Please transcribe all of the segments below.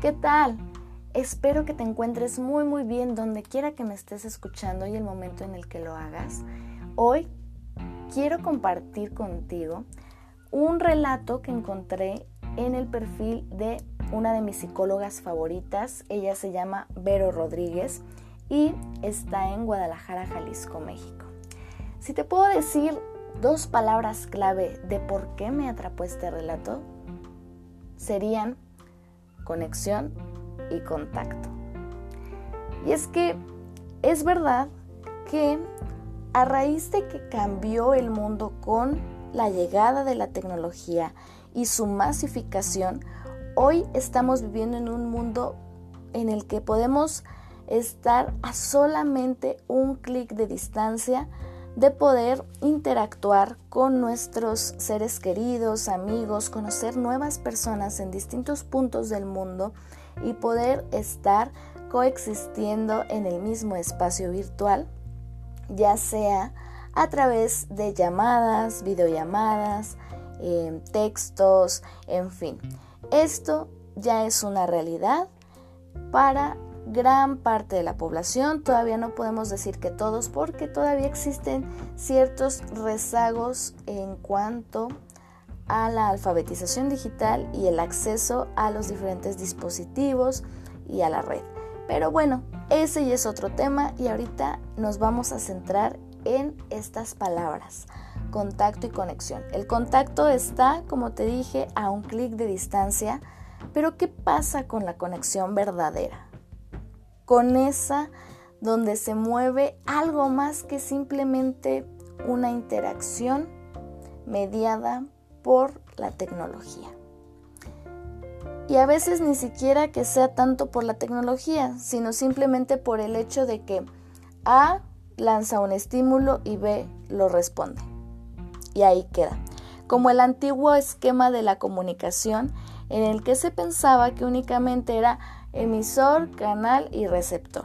¿Qué tal? Espero que te encuentres muy muy bien donde quiera que me estés escuchando y el momento en el que lo hagas. Hoy quiero compartir contigo un relato que encontré en el perfil de una de mis psicólogas favoritas. Ella se llama Vero Rodríguez y está en Guadalajara, Jalisco, México. Si te puedo decir dos palabras clave de por qué me atrapó este relato, serían conexión y contacto. Y es que es verdad que a raíz de que cambió el mundo con la llegada de la tecnología y su masificación, hoy estamos viviendo en un mundo en el que podemos estar a solamente un clic de distancia de poder interactuar con nuestros seres queridos, amigos, conocer nuevas personas en distintos puntos del mundo y poder estar coexistiendo en el mismo espacio virtual, ya sea a través de llamadas, videollamadas, em, textos, en fin. Esto ya es una realidad para gran parte de la población. Todavía no podemos decir que todos porque todavía existen ciertos rezagos en cuanto a la alfabetización digital y el acceso a los diferentes dispositivos y a la red. Pero bueno, ese ya es otro tema y ahorita nos vamos a centrar en estas palabras, contacto y conexión. El contacto está, como te dije, a un clic de distancia, pero ¿qué pasa con la conexión verdadera? Con esa donde se mueve algo más que simplemente una interacción mediada por la tecnología. Y a veces ni siquiera que sea tanto por la tecnología, sino simplemente por el hecho de que A lanza un estímulo y B lo responde. Y ahí queda. Como el antiguo esquema de la comunicación en el que se pensaba que únicamente era emisor, canal y receptor.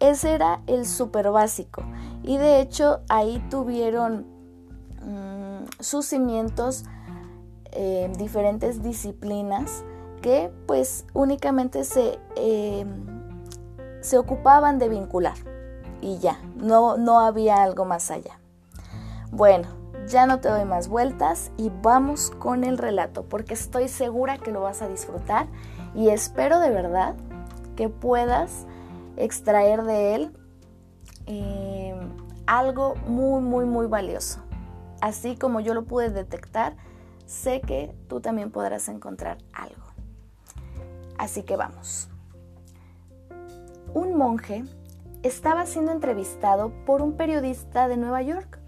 Ese era el súper básico y de hecho ahí tuvieron mm, sus cimientos eh, diferentes disciplinas que pues únicamente se, em, se ocupaban de vincular y ya, no, no había algo más allá. Bueno, ya no te doy más vueltas y vamos con el relato porque estoy segura que lo vas a disfrutar y espero de verdad que puedas extraer de él em, algo muy, muy, muy valioso. Así como yo lo pude detectar, sé que tú también podrás encontrar algo. Así que vamos. Un monje estaba siendo entrevistado por un periodista de Nueva York.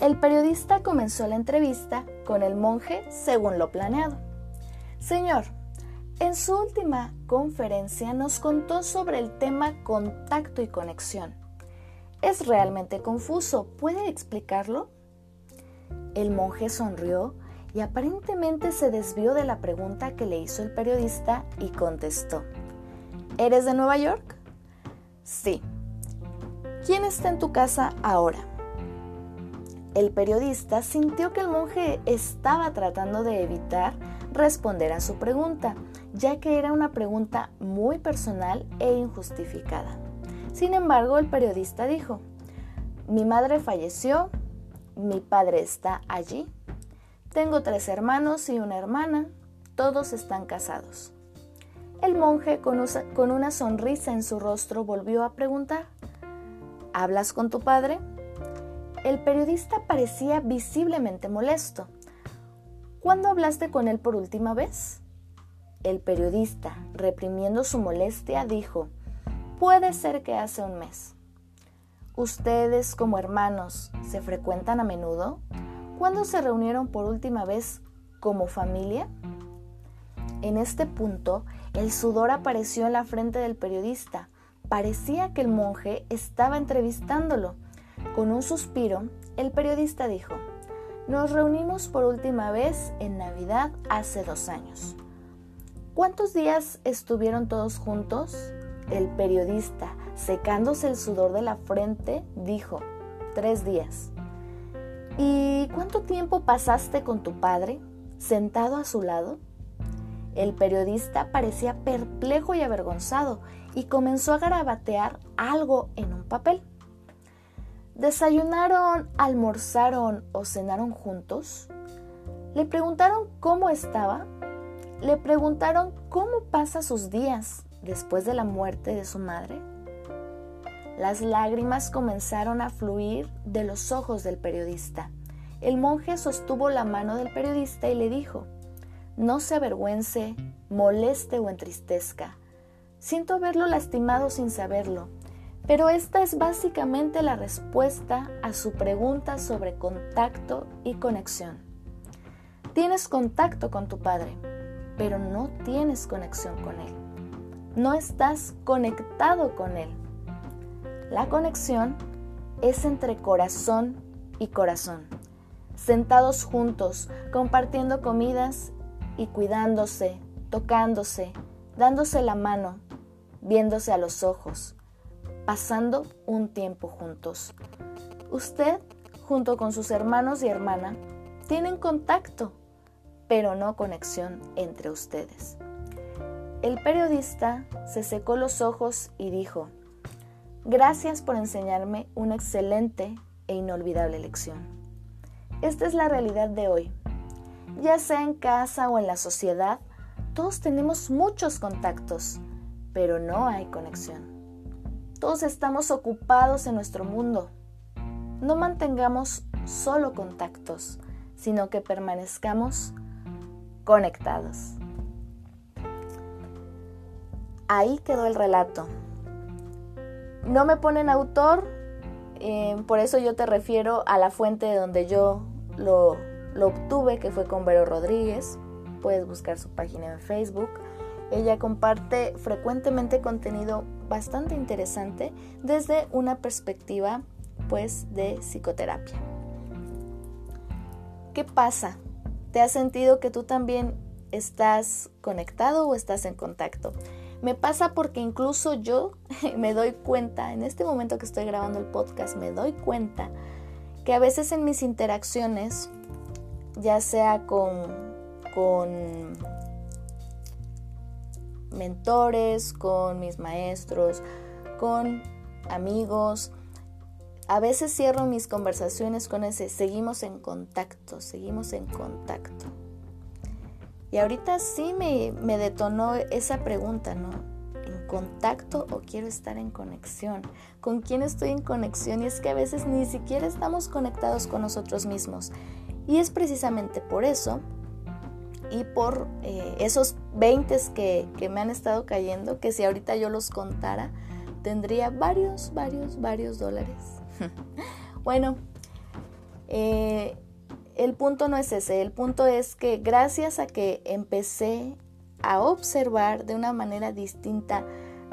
El periodista comenzó la entrevista con el monje según lo planeado. Señor, en su última conferencia nos contó sobre el tema contacto y conexión. Es realmente confuso, ¿puede explicarlo? El monje sonrió y aparentemente se desvió de la pregunta que le hizo el periodista y contestó. ¿Eres de Nueva York? Sí. ¿Quién está en tu casa ahora? El periodista sintió que el monje estaba tratando de evitar responder a su pregunta, ya que era una pregunta muy personal e injustificada. Sin embargo, el periodista dijo, mi madre falleció, mi padre está allí tengo tres hermanos y una hermana, todos están casados. El monje, con una sonrisa en su rostro, volvió a preguntar, ¿Hablas con tu padre? El periodista parecía visiblemente molesto. ¿Cuándo hablaste con él por última vez? El periodista, reprimiendo su molestia, dijo, puede ser que hace un mes. ¿Ustedes como hermanos se frecuentan a menudo? ¿Cuándo se reunieron por última vez como familia? En este punto, el sudor apareció en la frente del periodista. Parecía que el monje estaba entrevistándolo. Con un suspiro, el periodista dijo, nos reunimos por última vez en Navidad hace dos años. ¿Cuántos días estuvieron todos juntos? El periodista, secándose el sudor de la frente, dijo, tres días. ¿Y cuánto tiempo pasaste con tu padre sentado a su lado? El periodista parecía perplejo y avergonzado y comenzó a garabatear algo en un papel. ¿Desayunaron, almorzaron o cenaron juntos? Le preguntaron cómo estaba. Le preguntaron cómo pasa sus días después de la muerte de su madre. Las lágrimas comenzaron a fluir de los ojos del periodista. El monje sostuvo la mano del periodista y le dijo, no se avergüence, moleste o entristezca. Siento haberlo lastimado sin saberlo, pero esta es básicamente la respuesta a su pregunta sobre contacto y conexión. Tienes contacto con tu padre, pero no tienes conexión con él. No estás conectado con él. La conexión es entre corazón y corazón, sentados juntos, compartiendo comidas y cuidándose, tocándose, dándose la mano, viéndose a los ojos, pasando un tiempo juntos. Usted, junto con sus hermanos y hermana, tienen contacto, pero no conexión entre ustedes. El periodista se secó los ojos y dijo, Gracias por enseñarme una excelente e inolvidable lección. Esta es la realidad de hoy. Ya sea en casa o en la sociedad, todos tenemos muchos contactos, pero no hay conexión. Todos estamos ocupados en nuestro mundo. No mantengamos solo contactos, sino que permanezcamos conectados. Ahí quedó el relato. No me ponen autor, eh, por eso yo te refiero a la fuente de donde yo lo, lo obtuve, que fue con Vero Rodríguez. Puedes buscar su página en Facebook. Ella comparte frecuentemente contenido bastante interesante desde una perspectiva pues de psicoterapia. ¿Qué pasa? ¿Te has sentido que tú también estás conectado o estás en contacto? Me pasa porque incluso yo me doy cuenta, en este momento que estoy grabando el podcast, me doy cuenta que a veces en mis interacciones, ya sea con, con mentores, con mis maestros, con amigos. A veces cierro mis conversaciones con ese, seguimos en contacto, seguimos en contacto. Y ahorita sí me, me detonó esa pregunta, ¿no? ¿En contacto o quiero estar en conexión? ¿Con quién estoy en conexión? Y es que a veces ni siquiera estamos conectados con nosotros mismos. Y es precisamente por eso y por eh, esos 20 que, que me han estado cayendo, que si ahorita yo los contara, tendría varios, varios, varios dólares. bueno, eh, el punto no es ese, el punto es que gracias a que empecé a observar de una manera distinta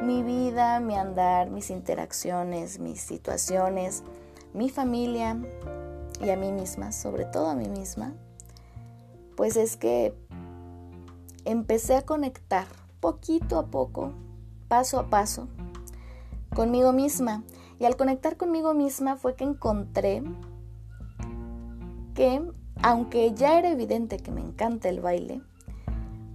mi vida, mi andar, mis interacciones, mis situaciones, mi familia y a mí misma, sobre todo a mí misma, pues es que empecé a conectar poquito a poco, paso a paso, conmigo misma. Y al conectar conmigo misma fue que encontré que, aunque ya era evidente que me encanta el baile,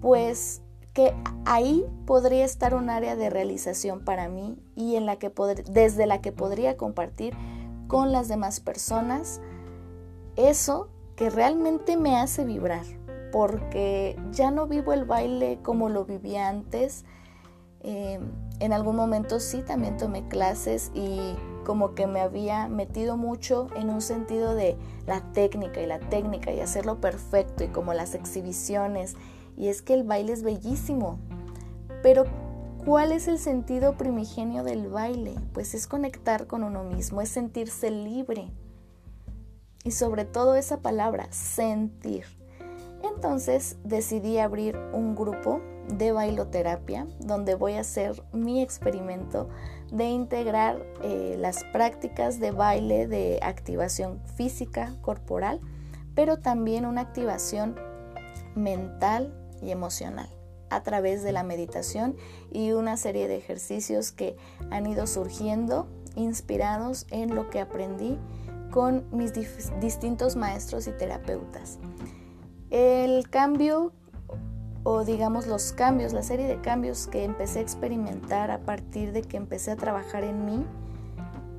pues que ahí podría estar un área de realización para mí y en la que desde la que podría compartir con las demás personas eso que realmente me hace vibrar, porque ya no vivo el baile como lo vivía antes. Em, en algún momento sí también tomé clases y como que me había metido mucho en un sentido de la técnica y la técnica y hacerlo perfecto y como las exhibiciones. Y es que el baile es bellísimo. Pero ¿cuál es el sentido primigenio del baile? Pues es conectar con uno mismo, es sentirse libre. Y sobre todo esa palabra, sentir. Entonces decidí abrir un grupo de bailoterapia donde voy a hacer mi experimento de integrar eh, las prácticas de baile de activación física corporal, pero también una activación mental y emocional a través de la meditación y una serie de ejercicios que han ido surgiendo inspirados en lo que aprendí con mis distintos maestros y terapeutas. El cambio o digamos los cambios, la serie de cambios que empecé a experimentar a partir de que empecé a trabajar en mí,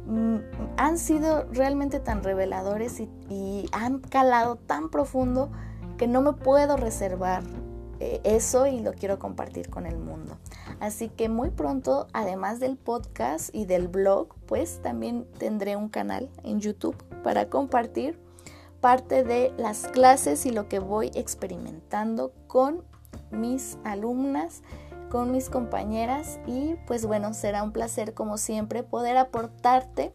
mm, han sido realmente tan reveladores y, han calado tan profundo que no me puedo reservar eso y lo quiero compartir con el mundo. Así que muy pronto, además del podcast y del blog, pues también tendré un canal en YouTube para compartir parte de las clases y lo que voy experimentando con mis alumnas, con mis compañeras y pues bueno, será un placer como siempre poder aportarte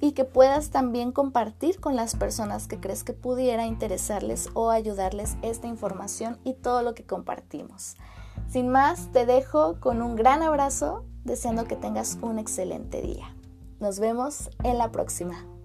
y que puedas también compartir con las personas que crees que pudiera interesarles o ayudarles esta información y todo lo que compartimos. Sin más, te dejo con un gran abrazo, deseando que tengas un excelente día. Nos vemos en la próxima.